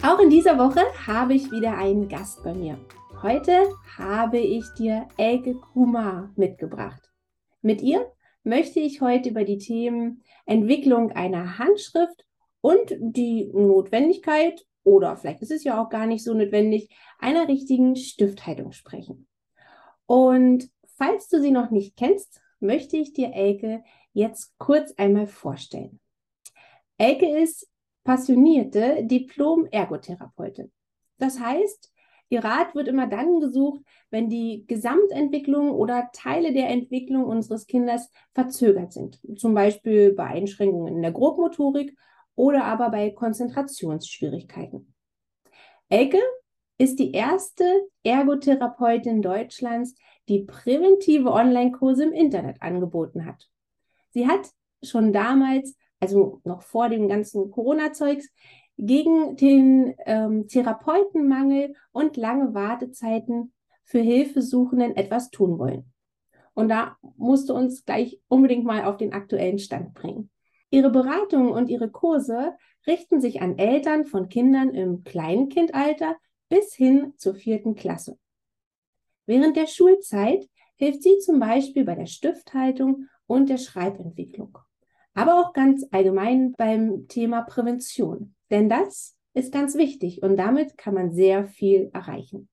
Auch in dieser Woche habe ich wieder einen Gast bei mir. Heute habe ich dir Elke Kumar mitgebracht. Mit ihr möchte ich heute über die Themen Entwicklung einer Handschrift und die Notwendigkeit, oder vielleicht ist es ja auch gar nicht so notwendig, einer richtigen Stifthaltung sprechen. Und falls du sie noch nicht kennst, möchte ich dir Elke jetzt kurz einmal vorstellen. Elke ist passionierte Diplom-Ergotherapeutin. Das heißt, Ihr Rat wird immer dann gesucht, wenn die Gesamtentwicklung oder Teile der Entwicklung unseres Kindes verzögert sind. Zum Beispiel bei Einschränkungen in der Grobmotorik oder aber bei Konzentrationsschwierigkeiten. Elke ist die erste Ergotherapeutin Deutschlands, die präventive Online-Kurse im Internet angeboten hat. Sie hat schon damals, also noch vor dem ganzen Corona-Zeugs, gegen den ähm, Therapeutenmangel und lange Wartezeiten für Hilfesuchenden etwas tun wollen. Und da musste uns gleich unbedingt mal auf den aktuellen Stand bringen. Ihre Beratungen und ihre Kurse richten sich an Eltern von Kindern im Kleinkindalter bis hin zur vierten Klasse. Während der Schulzeit hilft sie zum Beispiel bei der Stifthaltung und der Schreibentwicklung, aber auch ganz allgemein beim Thema Prävention. Denn das ist ganz wichtig und damit kann man sehr viel erreichen.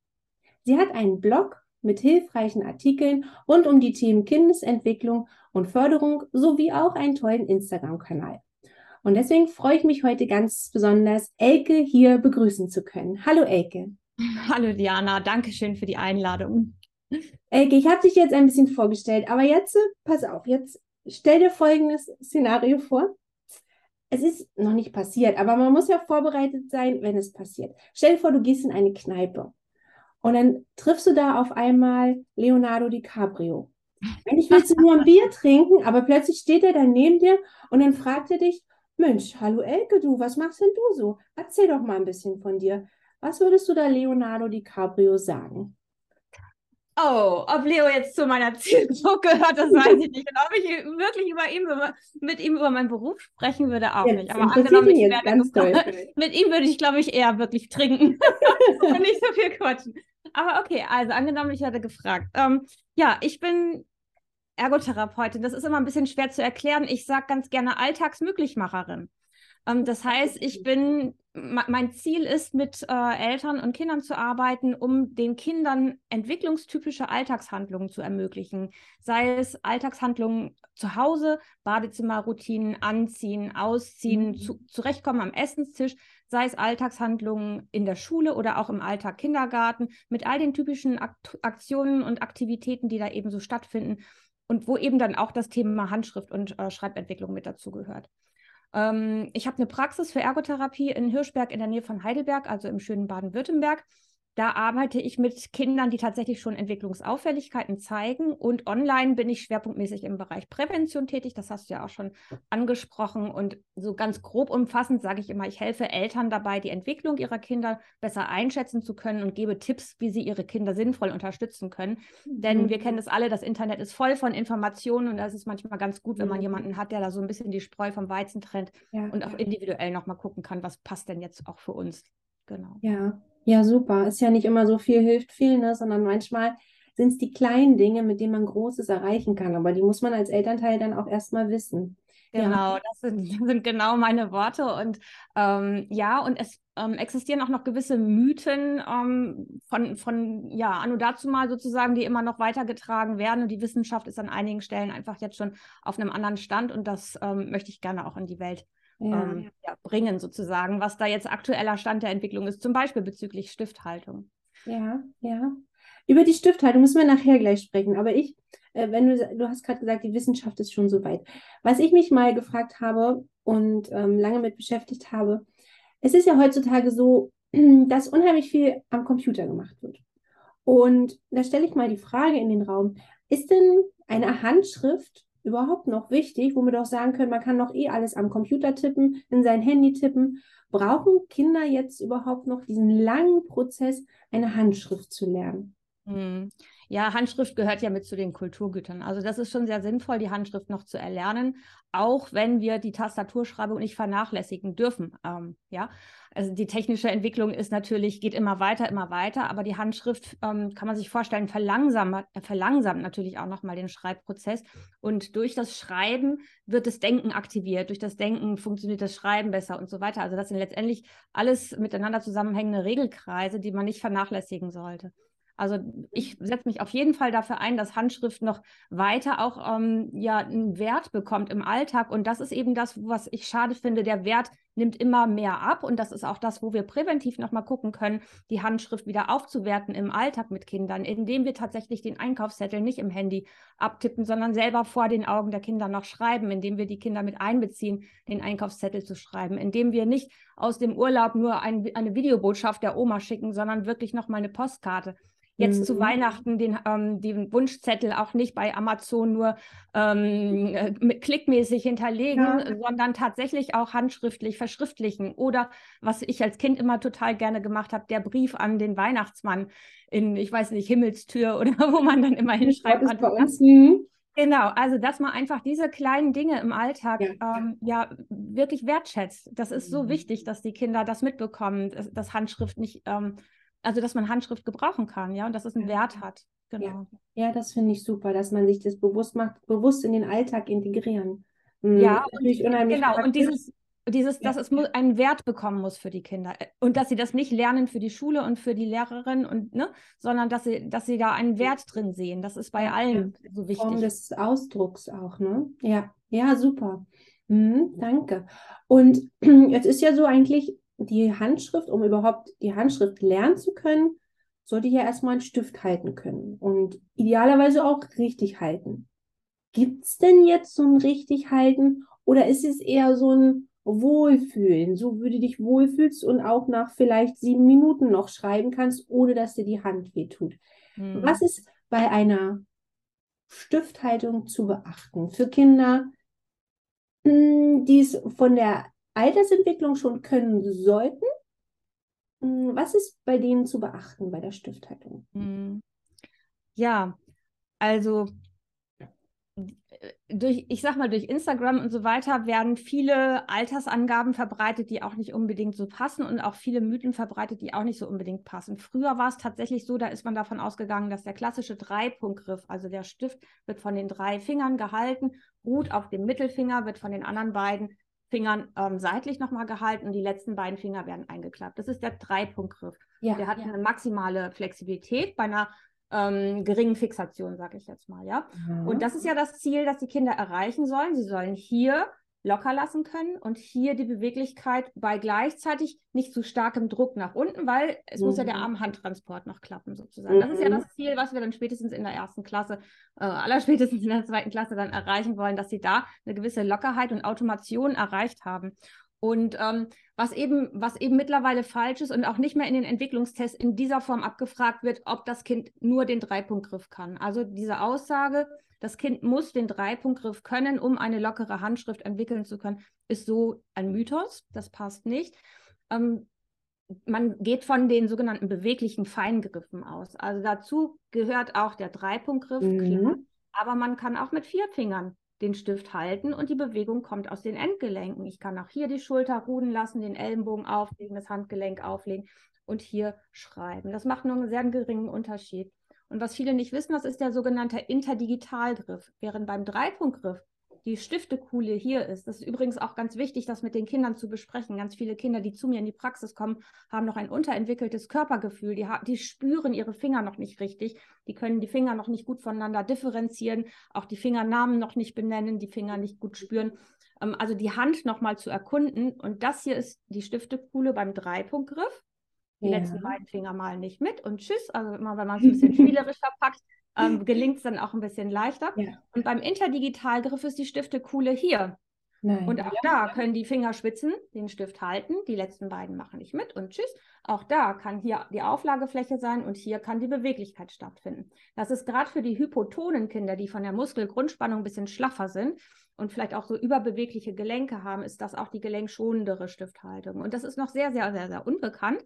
Sie hat einen Blog mit hilfreichen Artikeln rund um die Themen Kindesentwicklung und Förderung sowie auch einen tollen Instagram-Kanal. Und deswegen freue ich mich heute ganz besonders, Elke hier begrüßen zu können. Hallo Elke. Hallo Diana, danke schön für die Einladung. Elke, ich habe dich jetzt ein bisschen vorgestellt, aber jetzt, pass auf, jetzt stell dir folgendes Szenario vor es ist noch nicht passiert, aber man muss ja vorbereitet sein, wenn es passiert. Stell dir vor, du gehst in eine Kneipe und dann triffst du da auf einmal Leonardo DiCaprio. Eigentlich willst du nur ein Bier trinken, aber plötzlich steht er dann neben dir und dann fragt er dich, Mensch, hallo Elke, du, was machst denn du so? Erzähl doch mal ein bisschen von dir. Was würdest du da Leonardo DiCaprio sagen? Oh, ob Leo jetzt zu meiner Zielgruppe gehört, das weiß ich nicht. Und ob ich wirklich über ihn, mit ihm über meinen Beruf sprechen würde, auch jetzt nicht. Aber angenommen, ich wäre mit ihm würde ich, glaube ich, eher wirklich trinken und nicht so viel quatschen. Aber okay, also angenommen, ich hatte gefragt. Ähm, ja, ich bin Ergotherapeutin. Das ist immer ein bisschen schwer zu erklären. Ich sage ganz gerne Alltagsmöglichmacherin. Ähm, das heißt, ich bin mein Ziel ist, mit äh, Eltern und Kindern zu arbeiten, um den Kindern entwicklungstypische Alltagshandlungen zu ermöglichen. Sei es Alltagshandlungen zu Hause, Badezimmerroutinen, Anziehen, Ausziehen, mhm. zu, zurechtkommen am Essenstisch, sei es Alltagshandlungen in der Schule oder auch im Alltag Kindergarten, mit all den typischen Akt Aktionen und Aktivitäten, die da eben so stattfinden und wo eben dann auch das Thema Handschrift und äh, Schreibentwicklung mit dazugehört. Ähm, ich habe eine Praxis für Ergotherapie in Hirschberg in der Nähe von Heidelberg, also im schönen Baden-Württemberg. Da arbeite ich mit Kindern, die tatsächlich schon Entwicklungsauffälligkeiten zeigen. Und online bin ich schwerpunktmäßig im Bereich Prävention tätig. Das hast du ja auch schon angesprochen. Und so ganz grob umfassend sage ich immer, ich helfe Eltern dabei, die Entwicklung ihrer Kinder besser einschätzen zu können und gebe Tipps, wie sie ihre Kinder sinnvoll unterstützen können. Mhm. Denn wir kennen es alle, das Internet ist voll von Informationen und das ist manchmal ganz gut, wenn man jemanden hat, der da so ein bisschen die Spreu vom Weizen trennt ja, und auch individuell nochmal gucken kann, was passt denn jetzt auch für uns. Genau. Ja, ja, super. Ist ja nicht immer so viel hilft viel, ne? sondern manchmal sind es die kleinen Dinge, mit denen man Großes erreichen kann. Aber die muss man als Elternteil dann auch erstmal wissen. Genau, ja. das sind, sind, genau meine Worte. Und ähm, ja, und es ähm, existieren auch noch gewisse Mythen ähm, von, von, ja, anno dazu mal sozusagen, die immer noch weitergetragen werden. Und die Wissenschaft ist an einigen Stellen einfach jetzt schon auf einem anderen Stand. Und das ähm, möchte ich gerne auch in die Welt ja. Ähm, ja, bringen, sozusagen, was da jetzt aktueller Stand der Entwicklung ist, zum Beispiel bezüglich Stifthaltung. Ja, ja. Über die Stifthaltung müssen wir nachher gleich sprechen. Aber ich, äh, wenn du, du hast gerade gesagt, die Wissenschaft ist schon so weit. Was ich mich mal gefragt habe und ähm, lange mit beschäftigt habe, es ist ja heutzutage so, dass unheimlich viel am Computer gemacht wird. Und da stelle ich mal die Frage in den Raum, ist denn eine Handschrift überhaupt noch wichtig, wo wir doch sagen können, man kann doch eh alles am Computer tippen, in sein Handy tippen. Brauchen Kinder jetzt überhaupt noch diesen langen Prozess, eine Handschrift zu lernen? Hm. Ja, Handschrift gehört ja mit zu den Kulturgütern. Also das ist schon sehr sinnvoll, die Handschrift noch zu erlernen, auch wenn wir die Tastaturschreibung nicht vernachlässigen dürfen. Ähm, ja, also die technische Entwicklung ist natürlich, geht immer weiter, immer weiter, aber die Handschrift ähm, kann man sich vorstellen, verlangsamt, äh, verlangsamt natürlich auch nochmal den Schreibprozess. Und durch das Schreiben wird das Denken aktiviert, durch das Denken funktioniert das Schreiben besser und so weiter. Also das sind letztendlich alles miteinander zusammenhängende Regelkreise, die man nicht vernachlässigen sollte. Also ich setze mich auf jeden Fall dafür ein, dass Handschrift noch weiter auch ähm, ja, einen Wert bekommt im Alltag. Und das ist eben das, was ich schade finde. Der Wert nimmt immer mehr ab. Und das ist auch das, wo wir präventiv nochmal gucken können, die Handschrift wieder aufzuwerten im Alltag mit Kindern, indem wir tatsächlich den Einkaufszettel nicht im Handy abtippen, sondern selber vor den Augen der Kinder noch schreiben, indem wir die Kinder mit einbeziehen, den Einkaufszettel zu schreiben, indem wir nicht aus dem Urlaub nur ein, eine Videobotschaft der Oma schicken, sondern wirklich nochmal eine Postkarte jetzt mhm. zu Weihnachten den, ähm, den Wunschzettel auch nicht bei Amazon nur ähm, äh, klickmäßig hinterlegen, ja. sondern tatsächlich auch handschriftlich verschriftlichen. Oder was ich als Kind immer total gerne gemacht habe, der Brief an den Weihnachtsmann in, ich weiß nicht, Himmelstür oder wo man dann immer hinschreibt. Bei uns. Mhm. Genau, also dass man einfach diese kleinen Dinge im Alltag ja, ähm, ja wirklich wertschätzt. Das ist so mhm. wichtig, dass die Kinder das mitbekommen, dass, dass Handschrift nicht ähm, also dass man Handschrift gebrauchen kann, ja, und dass es einen Wert hat. Genau. Ja, ja das finde ich super, dass man sich das bewusst macht, bewusst in den Alltag integrieren. Mhm. Ja, natürlich unheimlich. Genau, und dieses, dieses, dass es einen Wert bekommen muss für die Kinder äh, und dass sie das nicht lernen für die Schule und für die Lehrerin und ne, sondern dass sie, dass sie da einen Wert drin sehen. Das ist bei allen so wichtig. Form des Ausdrucks auch, ne? Ja, ja, super. Mhm, danke. Und jetzt ist ja so eigentlich die Handschrift, um überhaupt die Handschrift lernen zu können, sollte ich ja erstmal einen Stift halten können und idealerweise auch richtig halten. Gibt es denn jetzt so ein richtig halten oder ist es eher so ein Wohlfühlen, so wie du dich wohlfühlst und auch nach vielleicht sieben Minuten noch schreiben kannst, ohne dass dir die Hand wehtut? Hm. Was ist bei einer Stifthaltung zu beachten für Kinder, hm, die es von der Altersentwicklung schon können sollten. Hm, was ist bei denen zu beachten bei der Stifthaltung? Hm. Ja, also durch, ich sag mal, durch Instagram und so weiter werden viele Altersangaben verbreitet, die auch nicht unbedingt so passen und auch viele Mythen verbreitet, die auch nicht so unbedingt passen. Früher war es tatsächlich so, da ist man davon ausgegangen, dass der klassische Dreipunktgriff, also der Stift wird von den drei Fingern gehalten, ruht auf dem Mittelfinger, wird von den anderen beiden Fingern ähm, seitlich nochmal gehalten und die letzten beiden Finger werden eingeklappt. Das ist der Dreipunktgriff. Ja, der hat ja. eine maximale Flexibilität bei einer ähm, geringen Fixation, sage ich jetzt mal, ja. Mhm. Und das ist ja das Ziel, das die Kinder erreichen sollen. Sie sollen hier locker lassen können und hier die Beweglichkeit bei gleichzeitig nicht zu starkem Druck nach unten, weil es mhm. muss ja der mhm. Arm-Hand-Transport noch klappen sozusagen. Mhm. Das ist ja mhm. das Ziel, was wir dann spätestens in der ersten Klasse, äh, allerspätestens in der zweiten Klasse dann erreichen wollen, dass sie da eine gewisse Lockerheit und Automation erreicht haben. Und ähm, was, eben, was eben mittlerweile falsch ist und auch nicht mehr in den Entwicklungstests in dieser Form abgefragt wird, ob das Kind nur den Dreipunktgriff kann. Also diese Aussage, das Kind muss den Dreipunktgriff können, um eine lockere Handschrift entwickeln zu können, ist so ein Mythos. Das passt nicht. Ähm, man geht von den sogenannten beweglichen Feingriffen aus. Also dazu gehört auch der Dreipunktgriff, mhm. aber man kann auch mit vier Fingern den Stift halten und die Bewegung kommt aus den Endgelenken. Ich kann auch hier die Schulter ruhen lassen, den Ellenbogen auflegen, das Handgelenk auflegen und hier schreiben. Das macht nur einen sehr geringen Unterschied. Und was viele nicht wissen, das ist der sogenannte Interdigitalgriff. Während beim Dreipunktgriff die Stiftekuhle hier ist. Das ist übrigens auch ganz wichtig, das mit den Kindern zu besprechen. Ganz viele Kinder, die zu mir in die Praxis kommen, haben noch ein unterentwickeltes Körpergefühl. Die, die spüren ihre Finger noch nicht richtig. Die können die Finger noch nicht gut voneinander differenzieren, auch die Fingernamen noch nicht benennen, die Finger nicht gut spüren. Ähm, also die Hand nochmal zu erkunden. Und das hier ist die Stiftekuhle beim Dreipunktgriff die ja. letzten beiden Finger mal nicht mit und tschüss. Also immer, wenn man es ein bisschen spielerisch verpackt, ähm, gelingt es dann auch ein bisschen leichter. Ja. Und beim Interdigitalgriff ist die Stiftekuhle hier. Nein. Und auch da können die Finger schwitzen, den Stift halten. Die letzten beiden machen nicht mit und tschüss. Auch da kann hier die Auflagefläche sein und hier kann die Beweglichkeit stattfinden. Das ist gerade für die hypotonen Kinder, die von der Muskelgrundspannung ein bisschen schlaffer sind und vielleicht auch so überbewegliche Gelenke haben, ist das auch die gelenkschonendere Stifthaltung. Und das ist noch sehr, sehr, sehr, sehr unbekannt.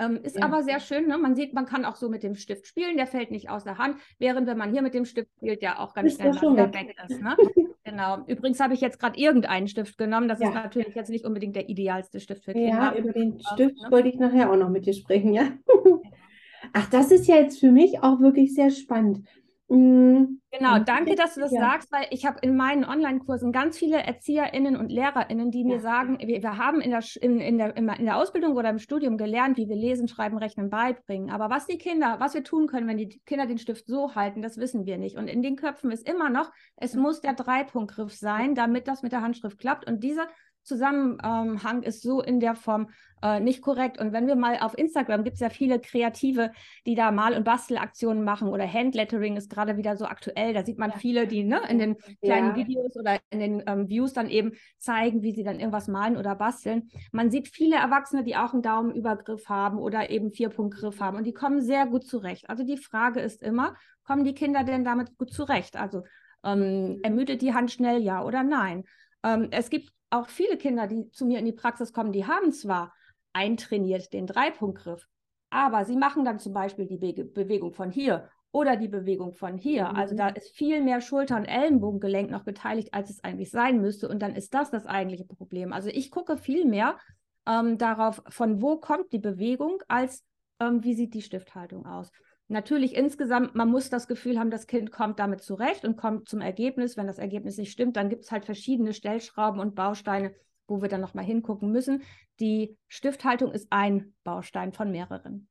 Ähm, ist ja. aber sehr schön, ne? man sieht, man kann auch so mit dem Stift spielen, der fällt nicht aus der Hand, während wenn man hier mit dem Stift spielt, der auch ganz schnell wieder weg ist. Ne? genau. Übrigens habe ich jetzt gerade irgendeinen Stift genommen, das ja. ist natürlich jetzt nicht unbedingt der idealste Stift für Kinder. Ja, über den Stift ne? wollte ich nachher auch noch mit dir sprechen, ja. Ach, das ist ja jetzt für mich auch wirklich sehr spannend. Mhm. Genau, danke, dass du das ja. sagst, weil ich habe in meinen Online-Kursen ganz viele ErzieherInnen und LehrerInnen, die ja. mir sagen, wir, wir haben in der, in, in, der, in der Ausbildung oder im Studium gelernt, wie wir Lesen, Schreiben, Rechnen beibringen. Aber was die Kinder, was wir tun können, wenn die Kinder den Stift so halten, das wissen wir nicht. Und in den Köpfen ist immer noch, es muss der Dreipunktgriff sein, damit das mit der Handschrift klappt. Und dieser Zusammenhang ist so in der Form äh, nicht korrekt. Und wenn wir mal auf Instagram gibt es ja viele Kreative, die da Mal- und Bastelaktionen machen oder Handlettering ist gerade wieder so aktuell. Da sieht man ja. viele, die ne, in den kleinen ja. Videos oder in den ähm, Views dann eben zeigen, wie sie dann irgendwas malen oder basteln. Man sieht viele Erwachsene, die auch einen Daumenübergriff haben oder eben Vierpunktgriff haben und die kommen sehr gut zurecht. Also die Frage ist immer, kommen die Kinder denn damit gut zurecht? Also ähm, ermüdet die Hand schnell, ja oder nein? Ähm, es gibt auch viele Kinder, die zu mir in die Praxis kommen, die haben zwar eintrainiert den Dreipunktgriff, aber sie machen dann zum Beispiel die Be Bewegung von hier oder die Bewegung von hier. Mhm. Also da ist viel mehr Schulter- und Ellenbogengelenk noch beteiligt, als es eigentlich sein müsste. Und dann ist das das eigentliche Problem. Also ich gucke viel mehr ähm, darauf, von wo kommt die Bewegung, als ähm, wie sieht die Stifthaltung aus. Natürlich insgesamt, man muss das Gefühl haben, das Kind kommt damit zurecht und kommt zum Ergebnis. Wenn das Ergebnis nicht stimmt, dann gibt es halt verschiedene Stellschrauben und Bausteine, wo wir dann nochmal hingucken müssen. Die Stifthaltung ist ein Baustein von mehreren.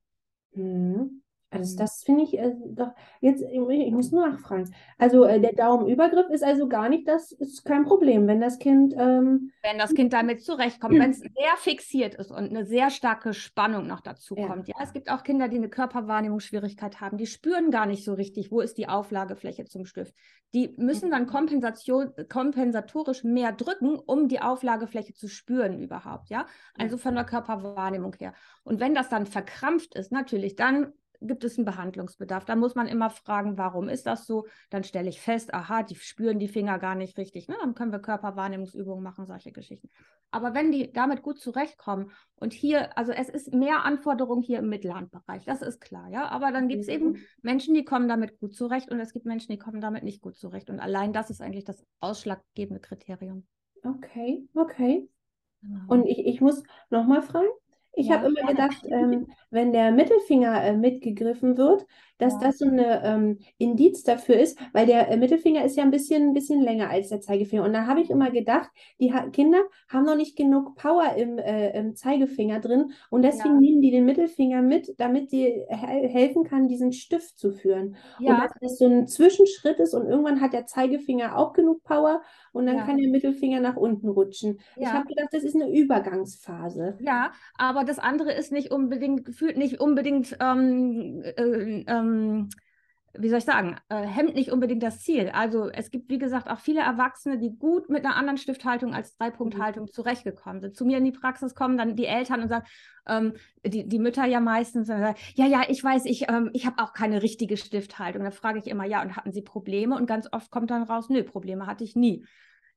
Mhm. Also das finde ich äh, doch jetzt, ich muss nur nachfragen. Also äh, der Daumenübergriff ist also gar nicht, das ist kein Problem, wenn das Kind. Ähm, wenn das Kind damit zurechtkommt, wenn es sehr fixiert ist und eine sehr starke Spannung noch dazu ja. kommt. Ja, es gibt auch Kinder, die eine Körperwahrnehmungsschwierigkeit haben, die spüren gar nicht so richtig, wo ist die Auflagefläche zum Stift. Die müssen dann Kompensation, kompensatorisch mehr drücken, um die Auflagefläche zu spüren überhaupt. Ja, also von der Körperwahrnehmung her. Und wenn das dann verkrampft ist, natürlich, dann gibt es einen Behandlungsbedarf. Da muss man immer fragen, warum ist das so? Dann stelle ich fest, aha, die spüren die Finger gar nicht richtig. Ne? Dann können wir Körperwahrnehmungsübungen machen, solche Geschichten. Aber wenn die damit gut zurechtkommen und hier, also es ist mehr Anforderung hier im Mittelhandbereich, das ist klar, ja. Aber dann gibt es eben mhm. Menschen, die kommen damit gut zurecht und es gibt Menschen, die kommen damit nicht gut zurecht. Und allein das ist eigentlich das ausschlaggebende Kriterium. Okay, okay. Genau. Und ich, ich muss nochmal fragen, ich ja, habe immer gedacht, ähm, wenn der Mittelfinger äh, mitgegriffen wird, dass ja. das so ein ähm, Indiz dafür ist, weil der äh, Mittelfinger ist ja ein bisschen, ein bisschen länger als der Zeigefinger. Und da habe ich immer gedacht, die ha Kinder haben noch nicht genug Power im, äh, im Zeigefinger drin und deswegen ja. nehmen die den Mittelfinger mit, damit die he helfen kann, diesen Stift zu führen. Ja. Und dass das so ein Zwischenschritt ist und irgendwann hat der Zeigefinger auch genug Power und dann kann der Mittelfinger nach unten rutschen. Ich habe gedacht, das ist eine Übergangsphase. Ja, aber das andere ist nicht unbedingt gefühlt nicht unbedingt ähm, äh, ähm, wie soll ich sagen, äh, hemmt nicht unbedingt das Ziel. Also es gibt, wie gesagt, auch viele Erwachsene, die gut mit einer anderen Stifthaltung als Dreipunkthaltung mhm. zurechtgekommen sind. Zu mir in die Praxis kommen dann die Eltern und sagen, ähm, die, die Mütter ja meistens, sagen, ja, ja, ich weiß, ich, ähm, ich habe auch keine richtige Stifthaltung. Da frage ich immer, ja, und hatten Sie Probleme? Und ganz oft kommt dann raus, nö, Probleme hatte ich nie.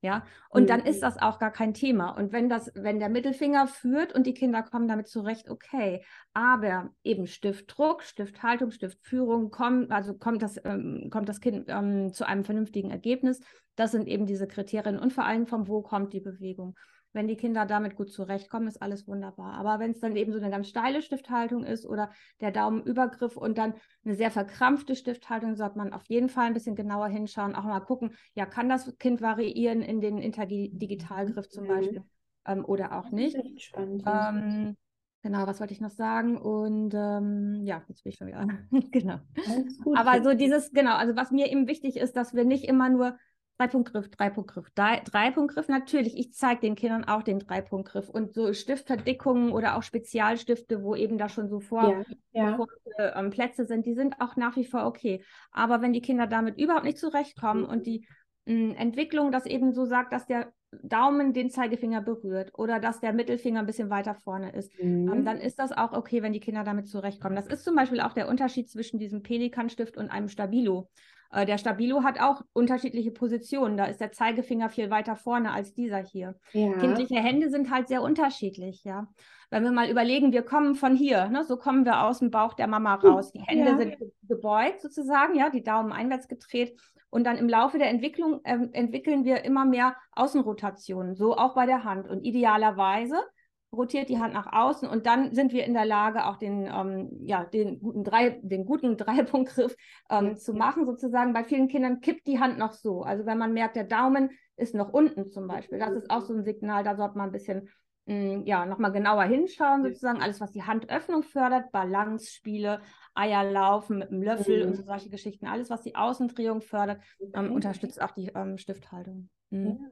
Ja, und mhm. dann ist das auch gar kein Thema. Und wenn das, wenn der Mittelfinger führt und die Kinder kommen damit zurecht, okay. Aber eben Stiftdruck, Stifthaltung, Stiftführung, kommt, also kommt das, ähm, kommt das Kind ähm, zu einem vernünftigen Ergebnis. Das sind eben diese Kriterien und vor allem vom wo kommt die Bewegung. Wenn die Kinder damit gut zurechtkommen, ist alles wunderbar. Aber wenn es dann eben so eine ganz steile Stifthaltung ist oder der Daumenübergriff und dann eine sehr verkrampfte Stifthaltung, sollte man auf jeden Fall ein bisschen genauer hinschauen, auch mal gucken, ja, kann das Kind variieren in den Interdigitalgriff zum mhm. Beispiel ähm, oder auch nicht. Spannend. Ähm, Genau, was wollte ich noch sagen? Und ähm, ja, jetzt bin ich schon wieder. genau. Aber so dieses, genau, also was mir eben wichtig ist, dass wir nicht immer nur Dreipunktgriff, Dreipunktgriff, Dreipunktgriff. Natürlich, ich zeige den Kindern auch den Dreipunktgriff und so Stiftverdickungen oder auch Spezialstifte, wo eben da schon so vor, ja, ja. ähm, Plätze sind, die sind auch nach wie vor okay. Aber wenn die Kinder damit überhaupt nicht zurechtkommen mhm. und die mh, hm, Entwicklung das eben so sagt, dass der Daumen den Zeigefinger berührt oder dass der Mittelfinger ein bisschen weiter vorne ist, ähm, mhm. ähm, dann ist das auch okay, wenn die Kinder damit zurechtkommen. Das ist zum Beispiel auch der Unterschied zwischen diesem Pelikanstift und einem Stabilo. Äh, der Stabilo hat auch unterschiedliche Positionen. Da ist der Zeigefinger viel weiter vorne als dieser hier. Ja. Kindliche Hände sind halt sehr unterschiedlich, ja. Wenn wir mal überlegen, wir kommen von hier, ne, so kommen wir aus dem Bauch der Mama raus. Die Hände ja. sind gebeugt sozusagen, ja, die Daumen einwärts gedreht. Und dann im Laufe der Entwicklung äh, entwickeln wir immer mehr Außenrotationen, so auch bei der Hand. Und idealerweise rotiert die Hand nach außen und dann sind wir in der Lage, auch den, ähm, ja, den guten, Drei, den guten Dreipunktgriff ähm, zu machen, sozusagen. Bei vielen Kindern kippt die Hand noch so. Also wenn man merkt, der Daumen ist noch unten zum Beispiel, das ist auch so ein Signal, da sollte man ein bisschen mh, mm, ja, nochmal genauer hinschauen, sozusagen. Alles, was die Handöffnung fördert, Balance-Spiele, Eierlaufen mit dem Löffel mhm. und so solche Geschichten, alles, was die Außendrehung fördert, ähm, unterstützt auch die ähm, Stifthaltung. Mhm.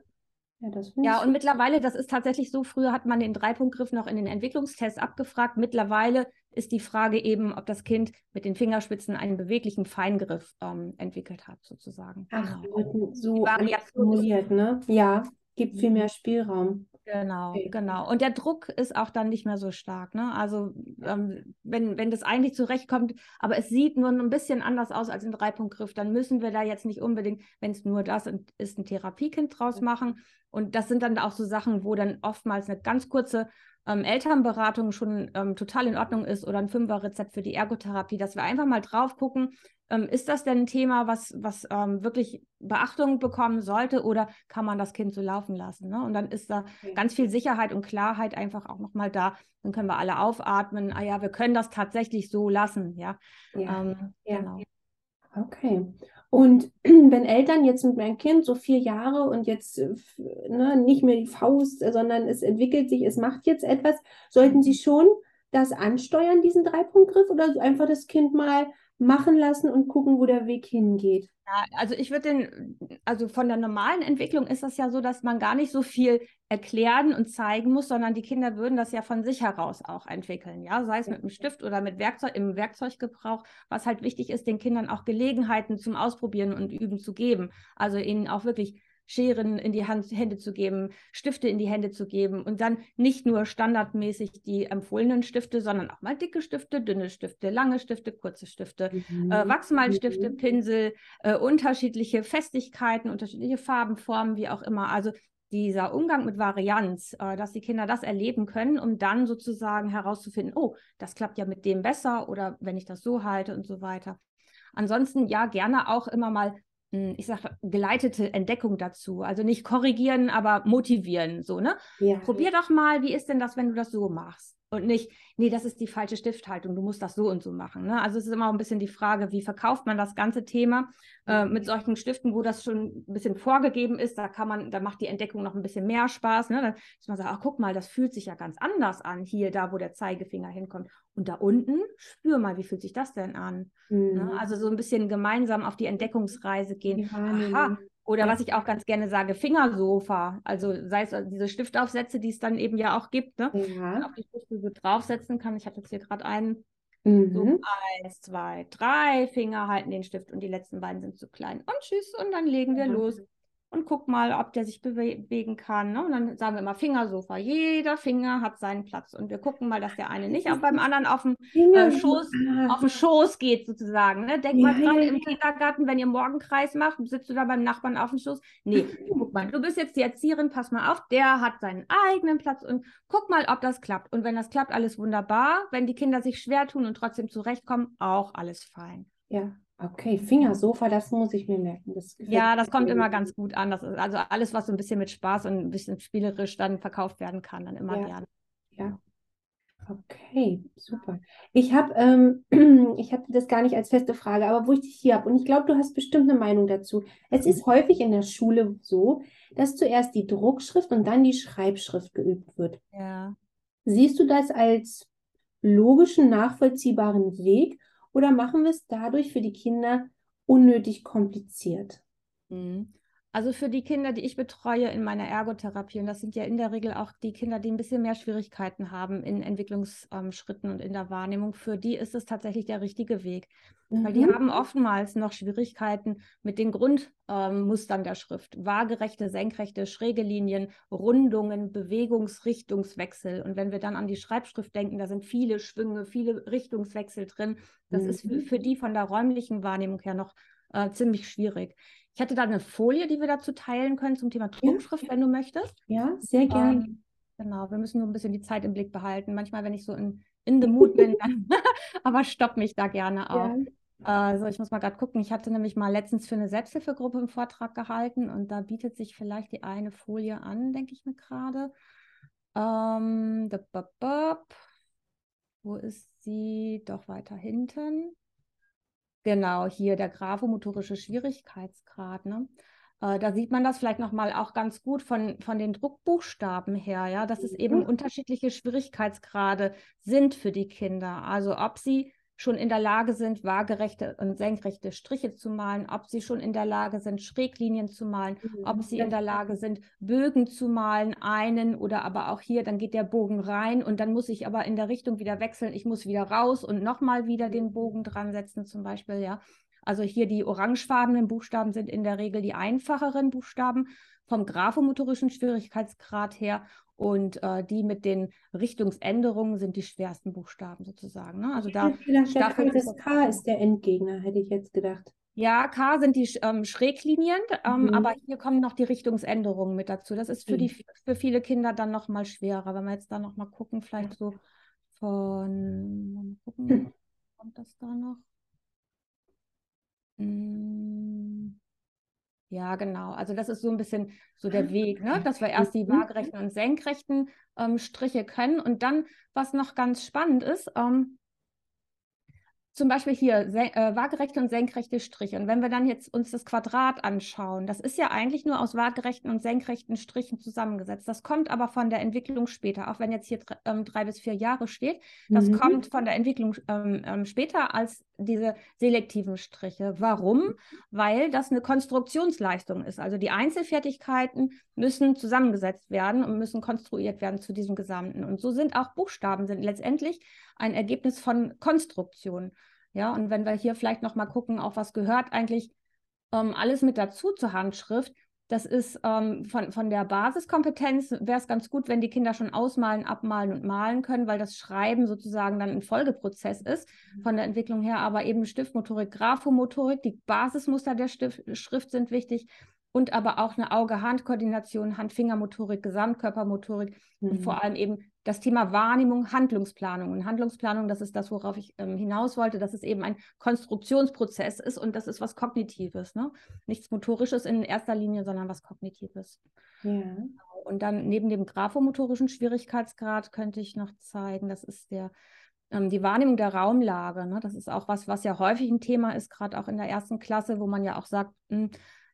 Ja. Ja, und mittlerweile, das ist tatsächlich so, früher hat man den Dreipunktgriff noch in den Entwicklungstests abgefragt. Mittlerweile ist die Frage eben, ob das Kind mit den Fingerspitzen einen beweglichen Feingriff ähm, entwickelt hat, sozusagen. Ach, genau. so simuliert, ne? Ja, gibt viel mehr Spielraum. Genau, genau. Und der Druck ist auch dann nicht mehr so stark. Ne? Also ähm, wenn, wenn das eigentlich zurechtkommt, aber es sieht nur ein bisschen anders aus als ein Dreipunktgriff, dann müssen wir da jetzt nicht unbedingt, wenn es nur das ist, ein Therapiekind draus machen. Und das sind dann auch so Sachen, wo dann oftmals eine ganz kurze ähm, Elternberatung schon ähm, total in Ordnung ist oder ein Fünferrezept für die Ergotherapie, dass wir einfach mal drauf gucken, ähm, ist das denn ein Thema, was, was ähm, wirklich Beachtung bekommen sollte oder kann man das Kind so laufen lassen? Ne? Und dann ist da okay. ganz viel Sicherheit und Klarheit einfach auch nochmal da. Dann können wir alle aufatmen, ah ja, wir können das tatsächlich so lassen. Ja, ja. Ähm, ja. Genau. Okay. Und wenn Eltern jetzt mit meinem Kind so vier Jahre und jetzt äh, ne, nicht mehr die Faust, sondern es entwickelt sich, es macht jetzt etwas, sollten sie schon das ansteuern, diesen Dreipunktgriff, oder einfach das Kind mal machen lassen und gucken, wo der Weg hingeht? Ja, also ich würde den, also von der normalen Entwicklung ist das ja so, dass man gar nicht so viel erklären und zeigen muss, sondern die Kinder würden das ja von sich heraus auch entwickeln, ja, sei es mit einem Stift oder mit Werkzeug im Werkzeuggebrauch, was halt wichtig ist, den Kindern auch Gelegenheiten zum Ausprobieren und Üben zu geben, also ihnen auch wirklich Scheren in die Hand, Hände zu geben, Stifte in die Hände zu geben und dann nicht nur standardmäßig die empfohlenen Stifte, sondern auch mal dicke Stifte, dünne Stifte, lange Stifte, kurze Stifte, mhm. äh, Wachsmalstifte, mhm. Pinsel, äh, unterschiedliche Festigkeiten, unterschiedliche Farben, Formen, wie auch immer. Also dieser Umgang mit Varianz, äh, dass die Kinder das erleben können, um dann sozusagen herauszufinden, oh, das klappt ja mit dem besser oder wenn ich das so halte und so weiter. Ansonsten ja gerne auch immer mal ich sage, geleitete Entdeckung dazu. Also nicht korrigieren, aber motivieren. So, ne? Ja. Probier doch mal, wie ist denn das, wenn du das so machst? Und nicht, nee, das ist die falsche Stifthaltung, du musst das so und so machen. Ne? Also es ist immer ein bisschen die Frage, wie verkauft man das ganze Thema äh, mit solchen Stiften, wo das schon ein bisschen vorgegeben ist, da kann man, da macht die Entdeckung noch ein bisschen mehr Spaß. Ne? Dann muss man sagen, ach guck mal, das fühlt sich ja ganz anders an, hier, da, wo der Zeigefinger hinkommt. Und da unten, spür mal, wie fühlt sich das denn an? Ne? Mhm. Ne? Also so ein bisschen gemeinsam auf die Entdeckungsreise gehen. Aha, oder was ich auch ganz gerne sage, Fingersofa. Also sei es diese Stiftaufsätze, die es dann eben ja auch gibt. Ne? Ja. Auf die Stifte so draufsetzen kann. Ich habe jetzt hier gerade einen. Mhm. So eins, zwei, drei Finger halten den Stift und die letzten beiden sind zu klein. Und tschüss, und dann legen wir mhm. los und guck mal, ob der sich bewegen kann. Ne? Und dann sagen wir immer Fingersofa. Jeder Finger hat seinen Platz. Und wir gucken mal, dass der eine nicht auch beim anderen auf dem, äh, Schoß, auf den Schoß geht, sozusagen. Ne? Denk mal gerade im Kindergarten, wenn ihr Morgenkreis macht, sitzt du da beim Nachbarn auf dem Schoß. Nee, guck mal, du bist jetzt die Erzieherin, pass mal auf, der hat seinen eigenen Platz und guck mal, ob das klappt. Und wenn das klappt, alles wunderbar. Wenn die Kinder sich schwer tun und trotzdem zurechtkommen, auch alles fein. Ja, Okay, Fingersofa, das muss ich mir merken. Das ja, das kommt immer ganz gut an. Das ist also alles, was so ein bisschen mit Spaß und ein bisschen spielerisch dann verkauft werden kann, dann immer ja. gerne. Ja. Okay, super. Ich habe, ähm, ich hatte das gar nicht als feste Frage, aber wo ich dich hier habe, und ich glaube, du hast bestimmt eine Meinung dazu. Es ist häufig in der Schule so, dass zuerst die Druckschrift und dann die Schreibschrift geübt wird. Ja. Siehst du das als logischen, nachvollziehbaren Weg oder machen wir es dadurch für die Kinder unnötig kompliziert? Mhm. Also für die Kinder, die ich betreue in meiner Ergotherapie, und das sind ja in der Regel auch die Kinder, die ein bisschen mehr Schwierigkeiten haben in Entwicklungsschritten und in der Wahrnehmung, für die ist es tatsächlich der richtige Weg. Mhm. Weil die mhm. haben oftmals noch Schwierigkeiten mit den Grundmustern ähm, der Schrift. Waagerechte, senkrechte, schräge Linien, Rundungen, Bewegungsrichtungswechsel. Und wenn wir dann an die Schreibschrift denken, da sind viele Schwünge, viele Richtungswechsel drin. Das mhm. ist für, für, die von der räumlichen Wahrnehmung her noch äh, ziemlich schwierig. Ich hätte da eine Folie, die wir dazu teilen können zum Thema Druckschrift, wenn du möchtest. Ja, sehr gerne. Ähm, genau, wir müssen nur ein bisschen die Zeit im Blick behalten. Manchmal, wenn ich so in, in the mood bin, dann aber stopp mich da gerne auch. Ja. Also ich muss mal gerade gucken. Ich hatte nämlich mal letztens für eine Selbsthilfegruppe einen Vortrag gehalten und da bietet sich vielleicht die eine Folie an, denke ich mir gerade. Ähm, wo ist sie? Doch weiter hinten. Genau, hier der graphomotorische Schwierigkeitsgrad. Ne? Äh, da sieht man das vielleicht nochmal auch ganz gut von, von den Druckbuchstaben her, ja, dass es eben mhm. unterschiedliche Schwierigkeitsgrade sind für die Kinder. Also ob sie schon in der Lage sind, waagerechte und senkrechte Striche zu malen, ob sie schon in der Lage sind, Schräglinien zu malen, mhm. ob sie in der Lage sind, Bögen zu malen, einen oder aber auch hier, dann geht der Bogen rein und dann muss ich aber in der Richtung wieder wechseln. Ich muss wieder raus und nochmal wieder den Bogen dran setzen, zum Beispiel, ja. Also hier die orangefarbenen Buchstaben sind in der Regel die einfacheren Buchstaben vom graphomotorischen Schwierigkeitsgrad her und äh, die mit den Richtungsänderungen sind die schwersten Buchstaben sozusagen. Ne? Also da dafür das K ist der Endgegner, hätte ich jetzt gedacht. Ja, K sind die ähm, Schräglinien, ähm, mhm. aber hier kommen noch die Richtungsänderungen mit dazu. Das ist für, die, für viele Kinder dann noch mal schwerer. Wenn wir jetzt da noch mal gucken, vielleicht so von, mal gucken, kommt das da noch? Hm. Ja, genau. Also das ist so ein bisschen so der Weg, ne? dass wir erst die mhm. waagerechten und senkrechten ähm, Striche können und dann, was noch ganz spannend ist, ähm, zum Beispiel hier äh, waagerechte und senkrechte Striche. Und wenn wir dann jetzt uns das Quadrat anschauen, das ist ja eigentlich nur aus waagerechten und senkrechten Strichen zusammengesetzt. Das kommt aber von der Entwicklung später, auch wenn jetzt hier ähm, drei bis vier Jahre steht. Das mhm. kommt von der Entwicklung ähm, ähm, später als diese selektiven Striche. Warum? Weil das eine Konstruktionsleistung ist. Also die Einzelfertigkeiten müssen zusammengesetzt werden und müssen konstruiert werden zu diesem Gesamten. Und so sind auch Buchstaben sind letztendlich ein Ergebnis von Konstruktion. Ja, und wenn wir hier vielleicht noch mal gucken, auch was gehört eigentlich ähm, alles mit dazu zur Handschrift, das ist ähm, von, von der Basiskompetenz, wäre es ganz gut, wenn die Kinder schon ausmalen, abmalen und malen können, weil das Schreiben sozusagen dann ein Folgeprozess ist mhm. von der Entwicklung her. Aber eben Stiftmotorik, Graphomotorik, die Basismuster der Stift Schrift sind wichtig und aber auch eine Auge-Hand-Koordination, Hand-Finger-Motorik, Gesamtkörpermotorik mhm. und vor mhm. allem eben das Thema Wahrnehmung, Handlungsplanung. Und Handlungsplanung, das ist das, worauf ich ähm, hinaus wollte, dass es eben ein Konstruktionsprozess ist und das ist was Kognitives. Ne? Nichts Motorisches in erster Linie, sondern was Kognitives. Ja. Genau. Und dann neben dem graphomotorischen Schwierigkeitsgrad könnte ich noch zeigen, das ist der ähm, die Wahrnehmung der Raumlage. Ne? Das ist auch was, was ja häufig ein Thema ist, gerade auch in der ersten Klasse, wo man ja auch sagt, mh, hm,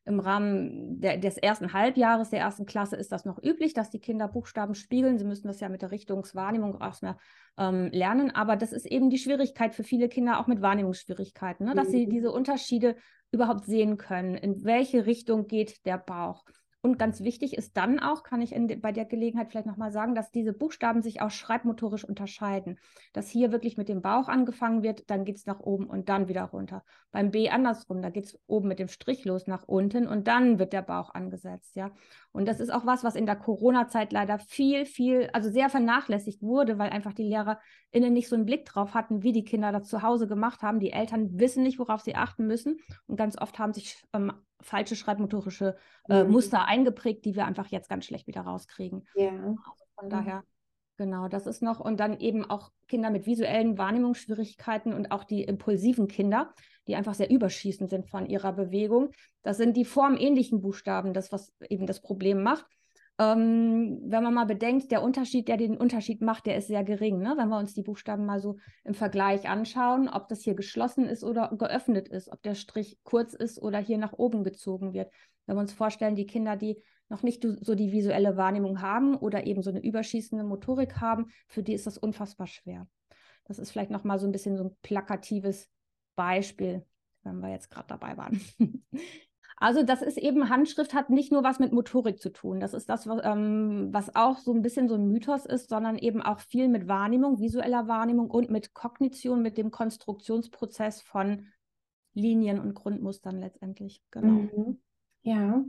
im Rahmen der, des ersten Halbjahres der ersten Klasse ist das noch üblich, dass die Kinder Buchstaben spiegeln. Sie müssen das ja mit der Richtungswahrnehmung erstmal ähm, lernen. Aber das ist eben die Schwierigkeit für viele Kinder, auch mit Wahrnehmungsschwierigkeiten, ne? dass mhm. sie diese Unterschiede überhaupt sehen können. In welche Richtung geht der Bauch? Und ganz wichtig ist dann auch, kann ich in, bei der Gelegenheit vielleicht nochmal sagen, dass diese Buchstaben sich auch schreibmotorisch unterscheiden. Dass hier wirklich mit dem Bauch angefangen wird, dann geht es nach oben und dann wieder runter. Beim B andersrum, da geht es oben mit dem Strich los nach unten und dann wird der Bauch angesetzt, ja. Und das ist auch was, was in der Corona-Zeit leider viel, viel, also sehr vernachlässigt wurde, weil einfach die LehrerInnen nicht so einen Blick drauf hatten, wie die Kinder das zu Hause gemacht haben. Die Eltern wissen nicht, worauf sie achten müssen. Und ganz oft haben sich ähm, falsche schreibmotorische äh, mhm. Muster eingeprägt, die wir einfach jetzt ganz schlecht wieder rauskriegen. Ja. Also von daher, genau, das ist noch. Und dann eben auch Kinder mit visuellen Wahrnehmungsschwierigkeiten und auch die impulsiven Kinder, die einfach sehr überschießend sind von ihrer Bewegung. Das sind die formähnlichen Buchstaben, das, was eben das Problem macht. Ähm, wenn man mal bedenkt, der Unterschied, der den Unterschied macht, der ist sehr gering. Ne? Wenn wir uns die Buchstaben mal so im Vergleich anschauen, ob das hier geschlossen ist oder geöffnet ist, ob der Strich kurz ist oder hier nach oben gezogen wird. Wenn wir uns vorstellen, die Kinder, die noch nicht so die visuelle Wahrnehmung haben oder eben so eine überschießende Motorik haben, für die ist das unfassbar schwer. Das ist vielleicht noch mal so ein bisschen so ein plakatives Beispiel, wenn wir jetzt gerade dabei waren. Also das ist eben, Handschrift hat nicht nur was mit Motorik zu tun. Das ist das, was, ähm, was auch so ein bisschen so ein Mythos ist, sondern eben auch viel mit Wahrnehmung, visueller Wahrnehmung und mit Kognition, mit dem Konstruktionsprozess von Linien und Grundmustern letztendlich. Genau. Mhm. Ja.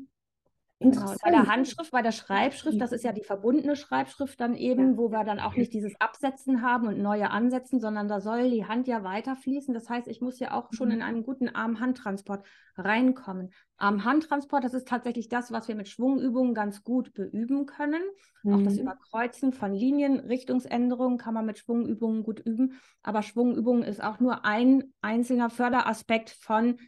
Genau. Bei der Handschrift, bei der Schreibschrift, das ist ja die verbundene Schreibschrift dann eben, ja. wo wir dann auch nicht dieses Absetzen haben und neue ansetzen, sondern da soll die Hand ja weiterfließen. Das heißt, ich muss ja auch schon in mhm. einen guten Arm-Hand-Transport reinkommen. Arm-Hand-Transport, das ist tatsächlich das, was wir mit Schwungübungen ganz gut beüben können. Mhm. Auch das mhm. Überkreuzen von Linien, Richtungsänderungen kann man mit Schwungübungen gut üben. Aber Schwungübungen ist auch nur ein einzelner Förderaspekt von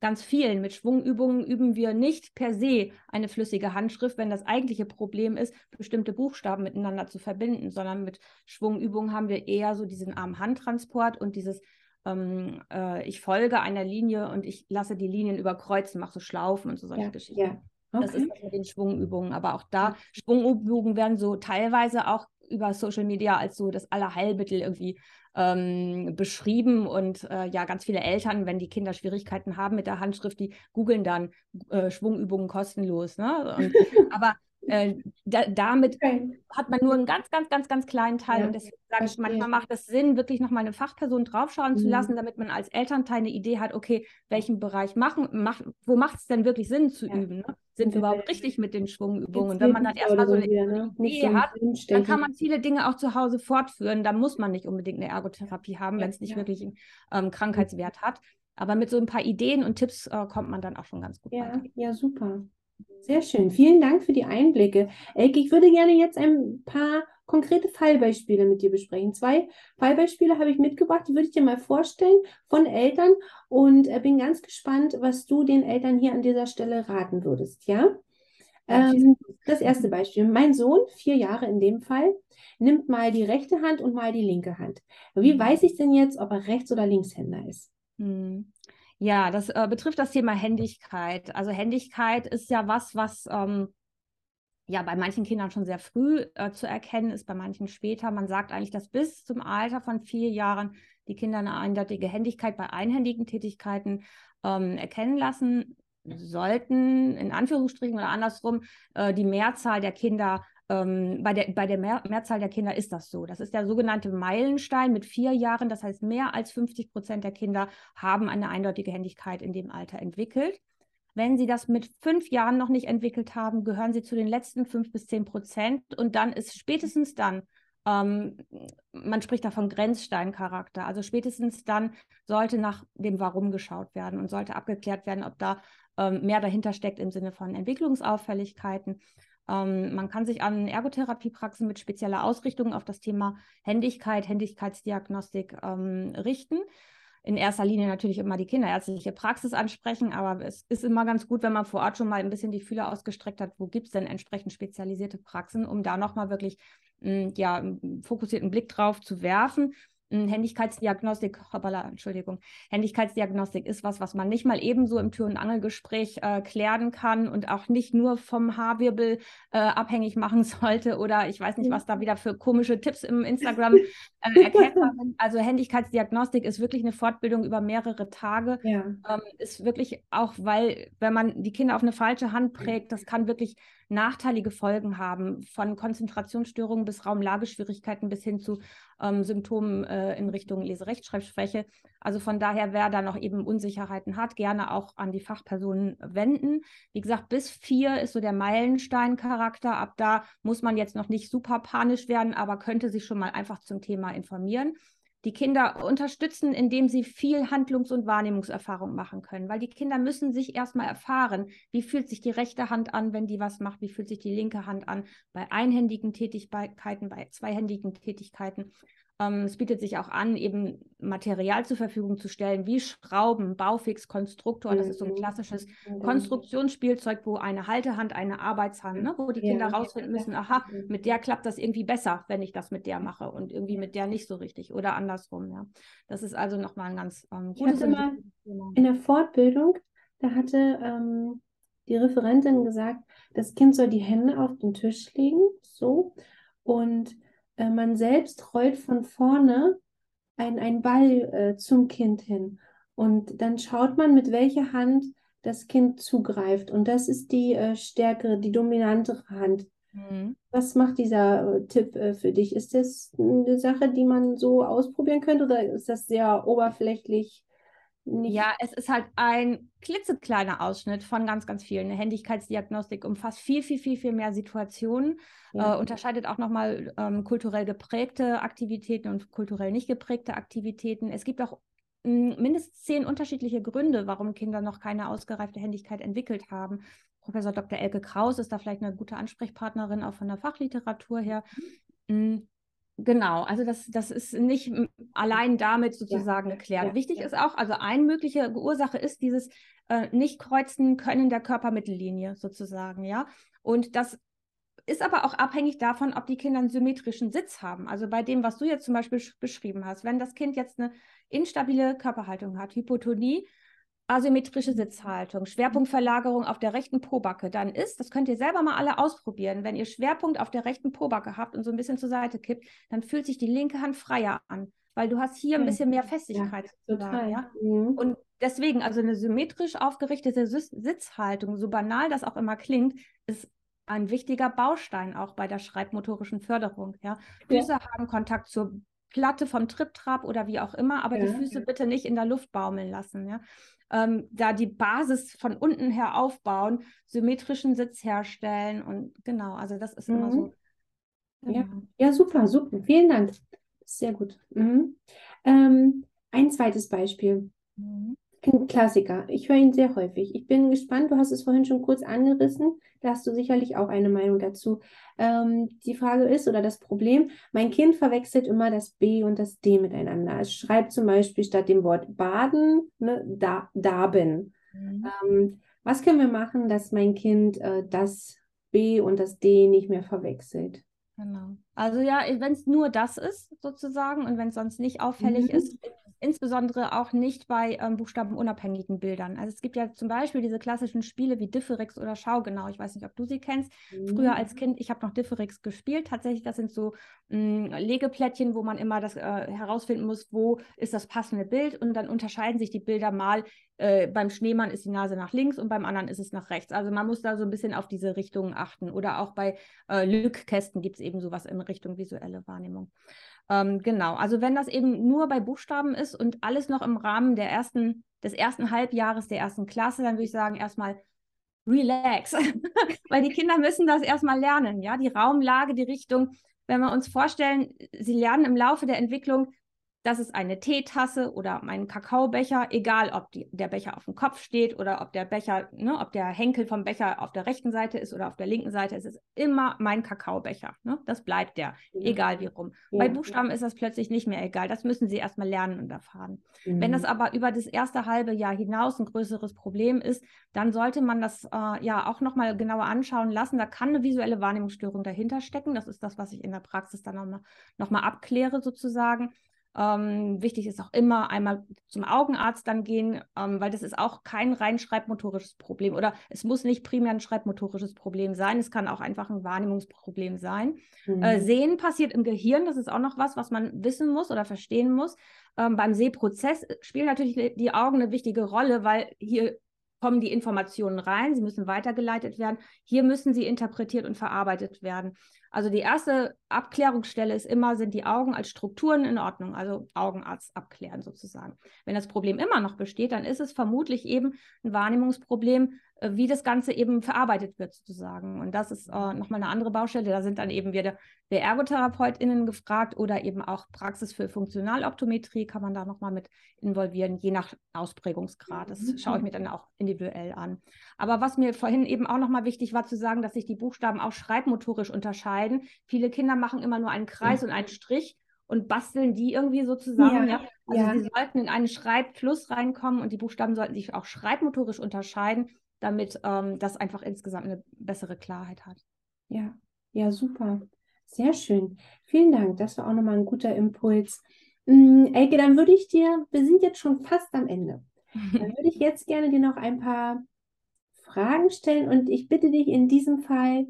ganz vielen. Mit Schwungübungen üben wir nicht per se eine flüssige Handschrift, wenn das eigentliche Problem ist, bestimmte Buchstaben miteinander zu verbinden, sondern mit Schwungübungen haben wir eher so diesen Arm-Hand-Transport und dieses ähm, äh, ich folge einer Linie und ich lasse die Linien überkreuzen, mache so Schlaufen und so solche ja, Geschichten. Ja. Okay. Das ist das mit den Schwungübungen. Aber auch da, Schwungübungen werden so teilweise auch über Social Media als so das Allerheilmittel irgendwie ähm, beschrieben. Und äh, ja, ganz viele Eltern, wenn die Kinder Schwierigkeiten haben mit der Handschrift, die googeln dann äh, Schwungübungen kostenlos. Ne? Und, aber äh, da, damit okay. hat man nur einen ganz, ganz, ganz, ganz kleinen Teil. Ja, und deswegen sage ich, manchmal macht es Sinn, wirklich nochmal eine Fachperson draufschauen mhm. zu lassen, damit man als Elternteil eine Idee hat, okay, welchen Bereich machen, mach, wo macht es denn wirklich Sinn zu ja. üben? Ne? Sind wir überhaupt richtig mit den Schwungübungen? Und wenn man dann erstmal so eine wieder, ne? Idee so hat, dann kann man viele Dinge auch zu Hause fortführen. Da muss man nicht unbedingt eine Ergotherapie haben, ja, wenn es nicht wirklich einen ähm, Krankheitswert hat. Aber mit so ein paar Ideen und Tipps äh, kommt man dann auch schon ganz gut ja, weiter. Ja, super. Sehr schön. Vielen Dank für die Einblicke. Elke, ich würde gerne jetzt ein paar konkrete Fallbeispiele mit dir besprechen. Zwei Fallbeispiele habe ich mitgebracht, die würde ich dir mal vorstellen von Eltern und äh, bin ganz gespannt, was du den Eltern hier an dieser Stelle raten würdest. Ja? Ähm, das erste Beispiel. Mein Sohn, vier Jahre in dem Fall, nimmt mal die rechte Hand und mal die linke Hand. Wie mhm. weiß ich denn jetzt, ob er Rechts- oder Linkshänder ist? Hm. Ja, das äh, betrifft das Thema Händigkeit. Also Händigkeit ist ja was, was ähm, ja bei manchen Kindern schon sehr früh äh, zu erkennen ist, bei manchen später. Man sagt eigentlich, dass bis zum Alter von vier Jahren die Kinder eine eindeutige Händigkeit bei einhändigen Tätigkeiten ähm, erkennen lassen sollten, in Anführungsstrichen oder andersrum, äh, die Mehrzahl der Kinder ähm, bei der, bei der Mehr Mehrzahl der Kinder ist das so. Das ist der sogenannte Meilenstein mit vier Jahren. Das heißt, mehr als 50 Prozent der Kinder haben eine eindeutige Händigkeit in dem Alter entwickelt. Wenn sie das mit fünf Jahren noch nicht entwickelt haben, gehören sie zu den letzten fünf bis zehn Prozent. Und dann ist spätestens dann, ähm, man spricht da von Grenzsteincharakter, also spätestens dann sollte nach dem Warum geschaut werden und sollte abgeklärt werden, ob da ähm, mehr dahinter steckt im Sinne von Entwicklungsauffälligkeiten. Ähm, man kann sich an Ergotherapiepraxen mit spezieller Ausrichtung auf das Thema Händigkeit, Händigkeitsdiagnostik ähm, richten. In erster Linie natürlich immer die kinderärztliche Praxis ansprechen, aber es ist immer ganz gut, wenn man vor Ort schon mal ein bisschen die Fühler ausgestreckt hat, wo gibt es denn entsprechend spezialisierte Praxen, um da nochmal wirklich mh, ja, einen fokussierten Blick drauf zu werfen Händigkeitsdiagnostik, hoppala, Entschuldigung, Händigkeitsdiagnostik ist was, was man nicht mal ebenso im Tür- und Angelgespräch äh, klären kann und auch nicht nur vom Haarwirbel äh, abhängig machen sollte oder ich weiß nicht, was da wieder für komische Tipps im Instagram äh, erkennbar sind. Also Händigkeitsdiagnostik ist wirklich eine Fortbildung über mehrere Tage. Ja. Ähm, ist wirklich auch, weil wenn man die Kinder auf eine falsche Hand prägt, das kann wirklich nachteilige Folgen haben, von Konzentrationsstörungen bis Raumlageschwierigkeiten bis hin zu ähm, Symptomen äh, in Richtung Leserechtschreibschwäche. Also von daher, wer da noch eben Unsicherheiten hat, gerne auch an die Fachpersonen wenden. Wie gesagt, bis vier ist so der Meilenstein-Charakter. Ab da muss man jetzt noch nicht super panisch werden, aber könnte sich schon mal einfach zum Thema informieren die Kinder unterstützen, indem sie viel Handlungs- und Wahrnehmungserfahrung machen können, weil die Kinder müssen sich erstmal erfahren, wie fühlt sich die rechte Hand an, wenn die was macht, wie fühlt sich die linke Hand an bei einhändigen Tätigkeiten, bei zweihändigen Tätigkeiten. Ähm, es bietet sich auch an, eben Material zur Verfügung zu stellen, wie Schrauben, Baufix, Konstruktor. Das ist so ein mhm. klassisches mhm. Konstruktionsspielzeug, wo eine Haltehand, eine Arbeitshand, ne, wo die Kinder ja. rausfinden müssen, aha, mit der klappt das irgendwie besser, wenn ich das mit der mache und irgendwie mit der nicht so richtig oder andersrum. Ja. Das ist also nochmal ein ganz ähm, gutes mal In der Fortbildung, da hatte ähm, die Referentin gesagt, das Kind soll die Hände auf den Tisch legen, so, und äh, man selbst rollt von vorne ein, ein Ball äh, zum Kind hin. Und dann schaut man, mit welcher Hand das Kind zugreift und das ist die äh, stärkere, die dominantere Hand. Mhm. Was macht dieser äh, Tipp äh, für dich? Ist das eine Sache, die man so ausprobieren könnte oder ist das sehr oberflächlich? Ja, es ist halt ein klitzekleiner Ausschnitt von ganz, ganz vielen. Eine Händigkeitsdiagnostik umfasst viel, viel, viel, viel mehr Situationen, ja. äh, unterscheidet auch nochmal ähm, kulturell geprägte Aktivitäten und kulturell nicht geprägte Aktivitäten. Es gibt auch mindestens zehn unterschiedliche Gründe, warum Kinder noch keine ausgereifte Händigkeit entwickelt haben. Professor Dr. Elke Kraus ist da vielleicht eine gute Ansprechpartnerin, auch von der Fachliteratur her. Mhm. Genau, also das, das ist nicht allein damit sozusagen ja, geklärt. Ja, Wichtig ja. ist auch, also eine mögliche Ursache ist dieses äh, Nicht-Kreuzen können der Körpermittellinie sozusagen, ja. Und das ist aber auch abhängig davon, ob die Kinder einen symmetrischen Sitz haben. Also bei dem, was du jetzt zum Beispiel beschrieben hast, wenn das Kind jetzt eine instabile Körperhaltung hat, Hypotonie, asymmetrische Sitzhaltung, Schwerpunktverlagerung auf der rechten Pobacke, dann ist, das könnt ihr selber mal alle ausprobieren, wenn ihr Schwerpunkt auf der rechten Pobacke habt und so ein bisschen zur Seite kippt, dann fühlt sich die linke Hand freier an, weil du hast hier ein bisschen mehr Festigkeit. Ja, total. Ja? Mhm. Und deswegen, also eine symmetrisch aufgerichtete Sitzhaltung, so banal das auch immer klingt, ist ein wichtiger Baustein auch bei der schreibmotorischen Förderung. Ja? Füße ja. haben Kontakt zur Platte vom Triptrap oder wie auch immer, aber ja. die Füße bitte nicht in der Luft baumeln lassen. Ja? ähm, da die Basis von unten her aufbauen, symmetrischen Sitz herstellen und genau, also das ist mhm. immer so. Ja. Genau. ja, super, super. Vielen Dank. Sehr gut. Mhm. Ähm, ein zweites Beispiel. Mhm. Ein Klassiker. Ich höre ihn sehr häufig. Ich bin gespannt, du hast es vorhin schon kurz angerissen. Da hast du sicherlich auch eine Meinung dazu. Ähm, die Frage ist oder das Problem, mein Kind verwechselt immer das B und das D miteinander. Es schreibt zum Beispiel statt dem Wort baden, ne, da, daben. Mhm. Ähm, was können wir machen, dass mein Kind äh, das B und das D nicht mehr verwechselt? Genau. Also ja, wenn es nur das ist, sozusagen, und wenn es sonst nicht auffällig mhm. ist, insbesondere auch nicht bei ähm, buchstabenunabhängigen Bildern. Also es gibt ja zum Beispiel diese klassischen Spiele wie Differix oder Schaugenau. Ich weiß nicht, ob du sie kennst. Mhm. Früher als mhm. Kind, ich habe noch Differix gespielt. Tatsächlich, das sind so mh, hm, Legeplättchen, wo man immer das äh, herausfinden muss, wo ist das passende Bild. Und dann unterscheiden sich die Bilder mal. Äh, beim Schneemann ist die Nase nach links und beim anderen ist es nach rechts. Also man muss da so ein bisschen auf diese Richtungen achten. Oder auch bei äh, Lückkästen gibt es eben sowas in Richtung visuelle Wahrnehmung. Ähm, genau, also wenn das eben nur bei Buchstaben ist und alles noch im Rahmen der ersten, des ersten Halbjahres der ersten Klasse, dann würde ich sagen, erstmal relax, weil die Kinder müssen das erstmal lernen, ja, die Raumlage, die Richtung. Wenn wir uns vorstellen, sie lernen im Laufe der Entwicklung das ist eine Teetasse oder ein Kakaobecher, egal ob die, der Becher auf dem Kopf steht oder ob der Becher, ne, ob der Henkel vom Becher auf der rechten Seite ist oder auf der linken Seite, es ist immer mein Kakaobecher. Ne? Das bleibt der, ja. egal wie rum. Ja. Bei Buchstaben ist das plötzlich nicht mehr egal. Das müssen sie erstmal lernen und erfahren. Mhm. Wenn das aber über das erste halbe Jahr hinaus ein größeres Problem ist, dann sollte man das äh, ja auch nochmal genauer anschauen lassen. Da kann eine visuelle Wahrnehmungsstörung dahinter stecken. Das ist das, was ich in der Praxis dann nochmal noch mal abkläre sozusagen. Ähm, wichtig ist auch immer einmal zum Augenarzt dann gehen, ähm, weil das ist auch kein rein schreibmotorisches Problem oder es muss nicht primär ein schreibmotorisches Problem sein, es kann auch einfach ein Wahrnehmungsproblem sein. Äh, mhm. Äh, Sehen passiert im Gehirn, das ist auch noch was, was man wissen muss oder verstehen muss. Ähm, beim Sehprozess spielen natürlich die Augen eine wichtige Rolle, weil hier kommen die Informationen rein, sie müssen weitergeleitet werden. Hier müssen sie interpretiert und verarbeitet werden. Also die erste Abklärungsstelle ist immer, sind die Augen als Strukturen in Ordnung, also Augenarzt abklären sozusagen. Wenn das Problem immer noch besteht, dann ist es vermutlich eben ein Wahrnehmungsproblem, äh, wie das Ganze eben verarbeitet wird sozusagen. Und das ist äh, nochmal eine andere Baustelle. Da sind dann eben wieder der ErgotherapeutInnen gefragt oder eben auch Praxis für Funktionaloptometrie kann man da nochmal mit involvieren, je nach Ausprägungsgrad. Das schaue ich mir dann auch individuell an. Aber was mir vorhin eben auch nochmal wichtig war zu sagen, dass sich die Buchstaben auch schreibmotorisch unterscheiden. Viele Kinder machen immer nur einen Kreis mhm. und einen Strich und basteln die irgendwie so zusammen. Ja, ja? Also ja. sie sollten in einen Schreibfluss reinkommen und die Buchstaben sollten sich auch schreibmotorisch unterscheiden damit ähm, das einfach insgesamt eine bessere Klarheit hat. Ja, ja, super. Sehr schön. Vielen Dank. Das war auch nochmal ein guter Impuls. Ähm, Elke, dann würde ich dir, wir sind jetzt schon fast am Ende. Dann würde ich jetzt gerne dir noch ein paar Fragen stellen und ich bitte dich in diesem Fall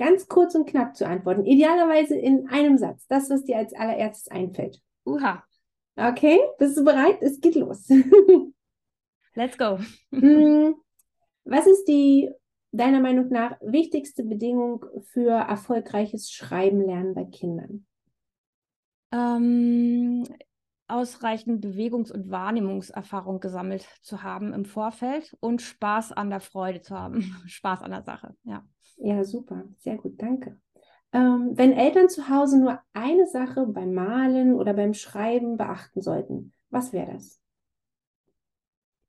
ganz kurz und knapp zu antworten. Idealerweise in einem Satz. Das, was dir als allererstes einfällt. Uha. Okay, bist du bereit? Es geht los. Let's go. Mm, Was ist die deiner Meinung nach wichtigste Bedingung für erfolgreiches Schreiben lernen bei Kindern? Ähm, ausreichend Bewegungs- und Wahrnehmungserfahrung gesammelt zu haben im Vorfeld und Spaß an der Freude zu haben. Spaß an der Sache, ja. Ja, super. Sehr gut, danke. Ähm, wenn Eltern zu Hause nur eine Sache beim Malen oder beim Schreiben beachten sollten, was wäre das?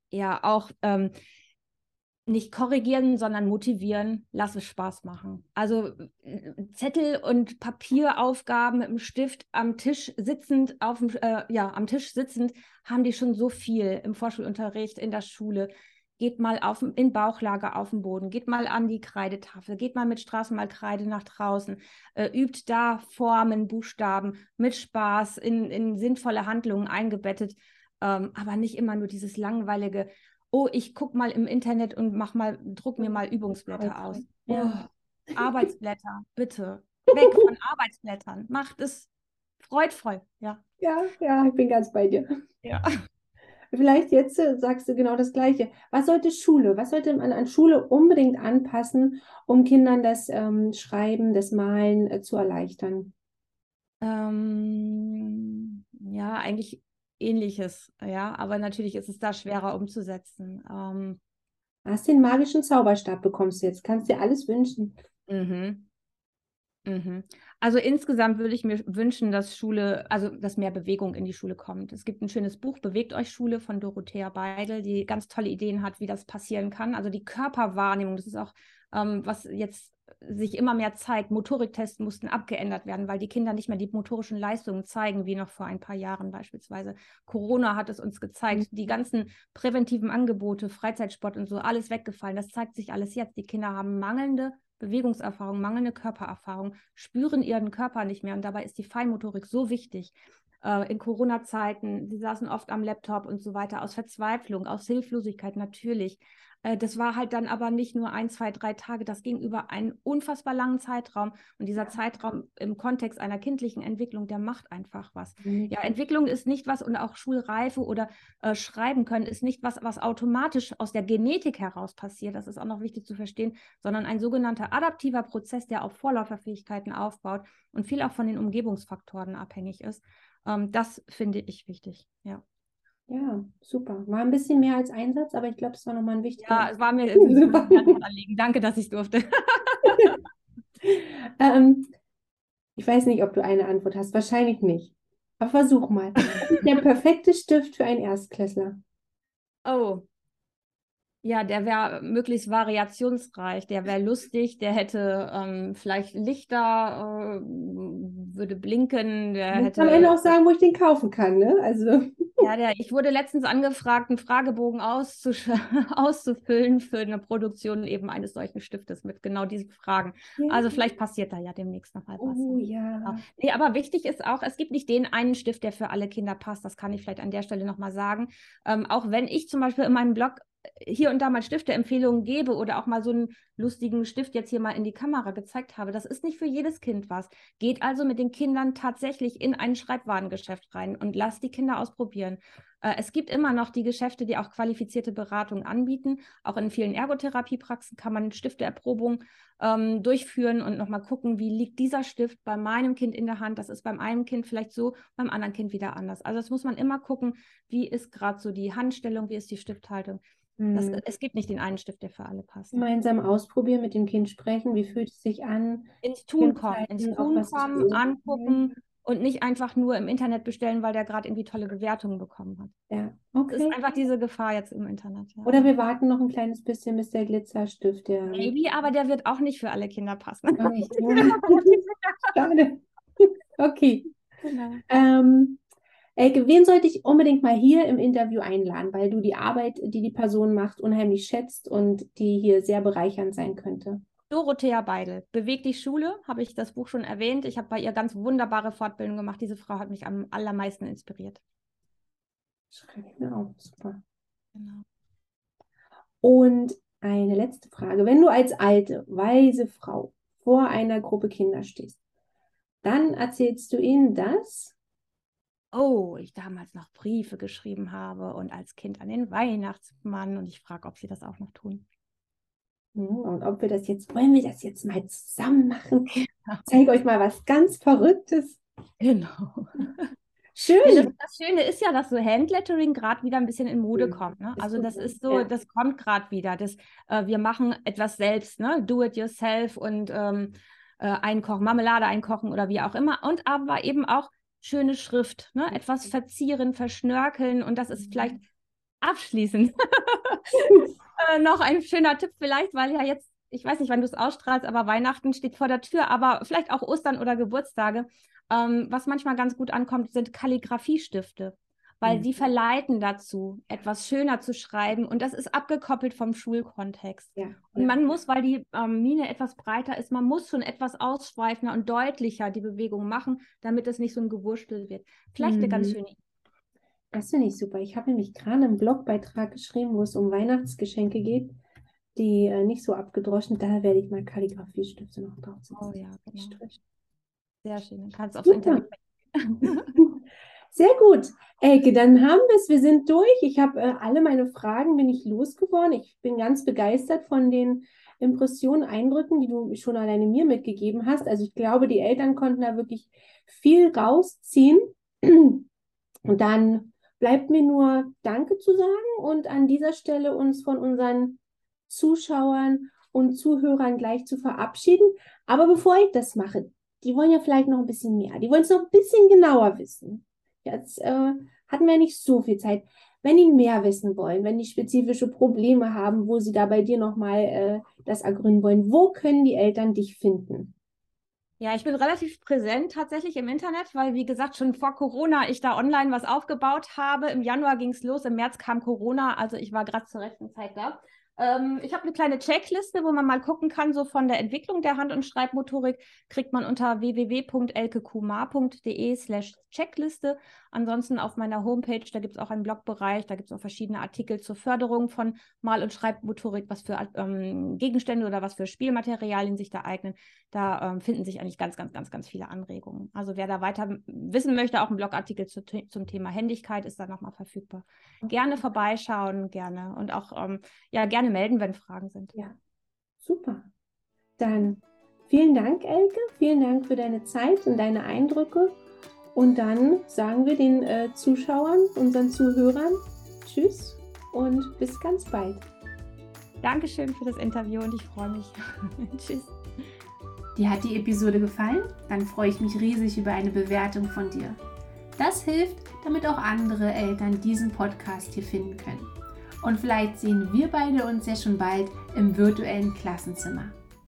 Ja, auch ähm, nicht korrigieren, sondern motivieren, lass es Spaß machen. Also Zettel und Papieraufgaben mit dem Stift am Tisch sitzend, auf dem, äh, ja, am Tisch sitzend, haben die schon so viel im Vorschulunterricht, in der Schule. Geht mal auf, in Bauchlage auf dem Boden, geht mal an die Kreidetafel, geht mal mit Straßenmalkreide nach draußen, äh, übt da Formen, Buchstaben mit Spaß in, in sinnvolle Handlungen eingebettet, ähm, aber nicht immer nur dieses langweilige, oh, ich gucke mal im Internet und mach mal, druck mir mal Übungsblätter aus. Ja. Oh, Arbeitsblätter, bitte. Weg von Arbeitsblättern. Macht es freudvoll, ja. Ja, ja, ich bin ganz bei dir. Ja. Vielleicht jetzt äh, sagst du genau das Gleiche. Was sollte Schule, was sollte man an Schule unbedingt anpassen, um Kindern das ähm, Schreiben, das Malen äh, zu erleichtern? Ähm, ja, eigentlich ähnliches, ja, aber natürlich ist es da schwerer umzusetzen. Ähm, Hast den magischen Zauberstab bekommst du jetzt, kannst dir alles wünschen. Mhm. Mhm. Also insgesamt würde ich mir wünschen, dass Schule, also dass mehr Bewegung in die Schule kommt. Es gibt ein schönes Buch, Bewegt euch Schule von Dorothea Beidel, die ganz tolle Ideen hat, wie das passieren kann. Also die Körperwahrnehmung, das ist auch, ähm, was jetzt sich immer mehr zeigt, Motoriktests mussten abgeändert werden, weil die Kinder nicht mehr die motorischen Leistungen zeigen, wie noch vor ein paar Jahren beispielsweise. Corona hat es uns gezeigt, mhm. die ganzen präventiven Angebote, Freizeitsport und so, alles weggefallen. Das zeigt sich alles jetzt. Die Kinder haben mangelnde Bewegungserfahrung, mangelnde Körpererfahrung, spüren ihren Körper nicht mehr und dabei ist die Feinmotorik so wichtig. Äh, in Corona-Zeiten, sie saßen oft am Laptop und so weiter, aus Verzweiflung, aus Hilflosigkeit natürlich. Äh, das war halt dann aber nicht nur ein, zwei, drei Tage, das ging über einen unfassbar langen Zeitraum. Und dieser Zeitraum im Kontext einer kindlichen Entwicklung, der macht einfach was. Mhm. Ja, Entwicklung ist nicht was und auch Schulreife oder äh, Schreiben können ist nicht was, was automatisch aus der Genetik heraus passiert. Das ist auch noch wichtig zu verstehen, sondern ein sogenannter adaptiver Prozess, der auf Vorläuferfähigkeiten aufbaut und viel auch von den Umgebungsfaktoren abhängig ist. Ähm, das finde ich wichtig, ja. Ja, super. War ein bisschen mehr als Einsatz, aber ich glaube, es war nochmal ein wichtiger. Ja, es war mir ein Anliegen. Danke, dass ich durfte. ähm, ich weiß nicht, ob du eine Antwort hast. Wahrscheinlich nicht. Aber versuch mal. Der perfekte Stift für einen Erstklässler. Oh, ja, der wäre möglichst variationsreich, der wäre lustig, der hätte ähm, vielleicht Lichter, äh, würde blinken, der ich hätte. Kann Ende auch sagen, wo ich den kaufen kann, ne? Also. Ja, der, ich wurde letztens angefragt, einen Fragebogen auszufüllen für eine Produktion eben eines solchen Stiftes mit genau diesen Fragen. Ja. Also vielleicht passiert da ja demnächst noch mal was. Oh ja. Nee, aber wichtig ist auch, es gibt nicht den einen Stift, der für alle Kinder passt. Das kann ich vielleicht an der Stelle nochmal sagen. Ähm, auch wenn ich zum Beispiel in meinem Blog hier und da mal Stifteempfehlungen gebe oder auch mal so einen lustigen Stift jetzt hier mal in die Kamera gezeigt habe, das ist nicht für jedes Kind was. Geht also mit den Kindern tatsächlich in ein Schreibwarengeschäft rein und lasst die Kinder ausprobieren. Äh, es gibt immer noch die Geschäfte, die auch qualifizierte Beratung anbieten. Auch in vielen Ergotherapiepraxen kann man Stifteerprobung ähm, durchführen und nochmal gucken, wie liegt dieser Stift bei meinem Kind in der Hand. Das ist beim einen Kind vielleicht so, beim anderen Kind wieder anders. Also das muss man immer gucken, wie ist gerade so die Handstellung, wie ist die Stifthaltung. Das, hm. es gibt nicht den einen Stift, der für alle passt. Gemeinsam ausprobieren, mit dem Kind sprechen, wie fühlt es sich an? Ins Tun kommen, ins Tun kommen, angucken und nicht einfach nur im Internet bestellen, weil der gerade irgendwie tolle Bewertungen bekommen hat. Ja, okay. Das ist einfach diese Gefahr jetzt im Internet. Ja. Oder wir warten noch ein kleines bisschen, bis der Glitzerstift, der... Maybe, aber der wird auch nicht für alle Kinder passen. Schade. Okay. Genau. Ähm, Elke, wen sollte ich unbedingt mal hier im Interview einladen, weil du die Arbeit, die die Person macht, unheimlich schätzt und die hier sehr bereichernd sein könnte? Dorothea Beidel, Beweg die Schule, habe ich das Buch schon erwähnt. Ich habe bei ihr ganz wunderbare Fortbildungen gemacht. Diese Frau hat mich am allermeisten inspiriert. Schreibe ich mir auf, super. Genau. Und eine letzte Frage. Wenn du als alte, weise Frau vor einer Gruppe Kinder stehst, dann erzählst du ihnen das, oh, ich damals noch Briefe geschrieben habe und als Kind an den Weihnachtsmann und ich frage, ob sie das auch noch tun. Hm, und ob wir das jetzt, wollen wir das jetzt mal zusammen machen? Ich zeige euch mal was ganz Verrücktes. Genau. Schön. Ja, das, das, Schöne ist ja, dass so Handlettering gerade wieder ein bisschen in Mode mhm. kommt. Ne? Also das ist so, ja. das kommt gerade wieder. Das, äh, wir machen etwas selbst, ne? Do it yourself und ähm, äh, einkochen, Marmelade einkochen oder wie auch immer. Und aber eben auch schöne Schrift, ne? etwas verzieren, verschnörkeln und das ist mhm. vielleicht abschließend äh, noch ein schöner Tipp vielleicht, weil ja jetzt, ich weiß nicht, wann du es ausstrahlst, aber Weihnachten steht vor der Tür, aber vielleicht auch Ostern oder Geburtstage. Ähm, was manchmal ganz gut ankommt, sind Kalligrafiestifte, weil mhm. die verleiten dazu, etwas schöner zu schreiben und das ist abgekoppelt vom Schulkontext. Ja. Und man muss, weil die ähm, Mine etwas breiter ist, man muss schon etwas ausschweifender und deutlicher die Bewegung machen, damit es nicht so ein Gewurstel wird. Vielleicht mhm. eine ganz mhm. schöne Idee. Das finde ich super. Ich habe nämlich gerade einen Blogbeitrag geschrieben, wo es um Weihnachtsgeschenke geht, die äh, nicht so abgedroschen. Da werde ich mal Kalligrafiestifte noch draufsetzen. Oh ja, genau. Sehr schön. Dann kannst du aufs Internet. Sehr gut. Elke, dann haben wir es. Wir sind durch. Ich habe äh, alle meine Fragen bin ich losgeworden. Ich bin ganz begeistert von den Impressionen, Eindrücken, die du schon alleine mir mitgegeben hast. Also ich glaube, die Eltern konnten da wirklich viel rausziehen. Und dann bleibt mir nur Danke zu sagen und an dieser Stelle uns von unseren Zuschauern und Zuhörern gleich zu verabschieden. Aber bevor ich das mache, die wollen ja vielleicht noch ein bisschen mehr. Die wollen es noch ein bisschen genauer wissen. Jetzt äh, hatten wir nicht so viel Zeit. Wenn die mehr wissen wollen, wenn die spezifische Probleme haben, wo sie da bei dir nochmal äh, das ergründen wollen, wo können die Eltern dich finden? Ja, ich bin relativ präsent tatsächlich im Internet, weil, wie gesagt, schon vor Corona ich da online was aufgebaut habe. Im Januar ging es los, im März kam Corona, also ich war gerade zur rechten Zeit da. Ähm, ich habe eine kleine Checkliste, wo man mal gucken kann, so von der Entwicklung der Hand- und Schreibmotorik kriegt man unter www.elkekumar.de slash Checkliste. Ansonsten auf meiner Homepage, da gibt es auch einen Blogbereich, da gibt es auch verschiedene Artikel zur Förderung von Mal- und Schreibmotorik, was für ähm, Gegenstände oder was für Spielmaterialien sich da eignen. Da ähm, finden sich eigentlich ganz, ganz, ganz, ganz viele Anregungen. Also wer da weiter wissen möchte, auch ein Blogartikel zu, zum Thema Händigkeit ist da nochmal verfügbar. Gerne vorbeischauen, gerne. Und auch, ähm, ja, gerne melden, wenn Fragen sind. Ja, super. Dann vielen Dank, Elke. Vielen Dank für deine Zeit und deine Eindrücke. Und dann sagen wir den äh, Zuschauern, unseren Zuhörern Tschüss und bis ganz bald. Dankeschön für das Interview und ich freue mich. Tschüss. Dir hat die Episode gefallen? Dann freue ich mich riesig über eine Bewertung von dir. Das hilft, damit auch andere Eltern diesen Podcast hier finden können. Und vielleicht sehen wir beide uns ja schon bald im virtuellen Klassenzimmer.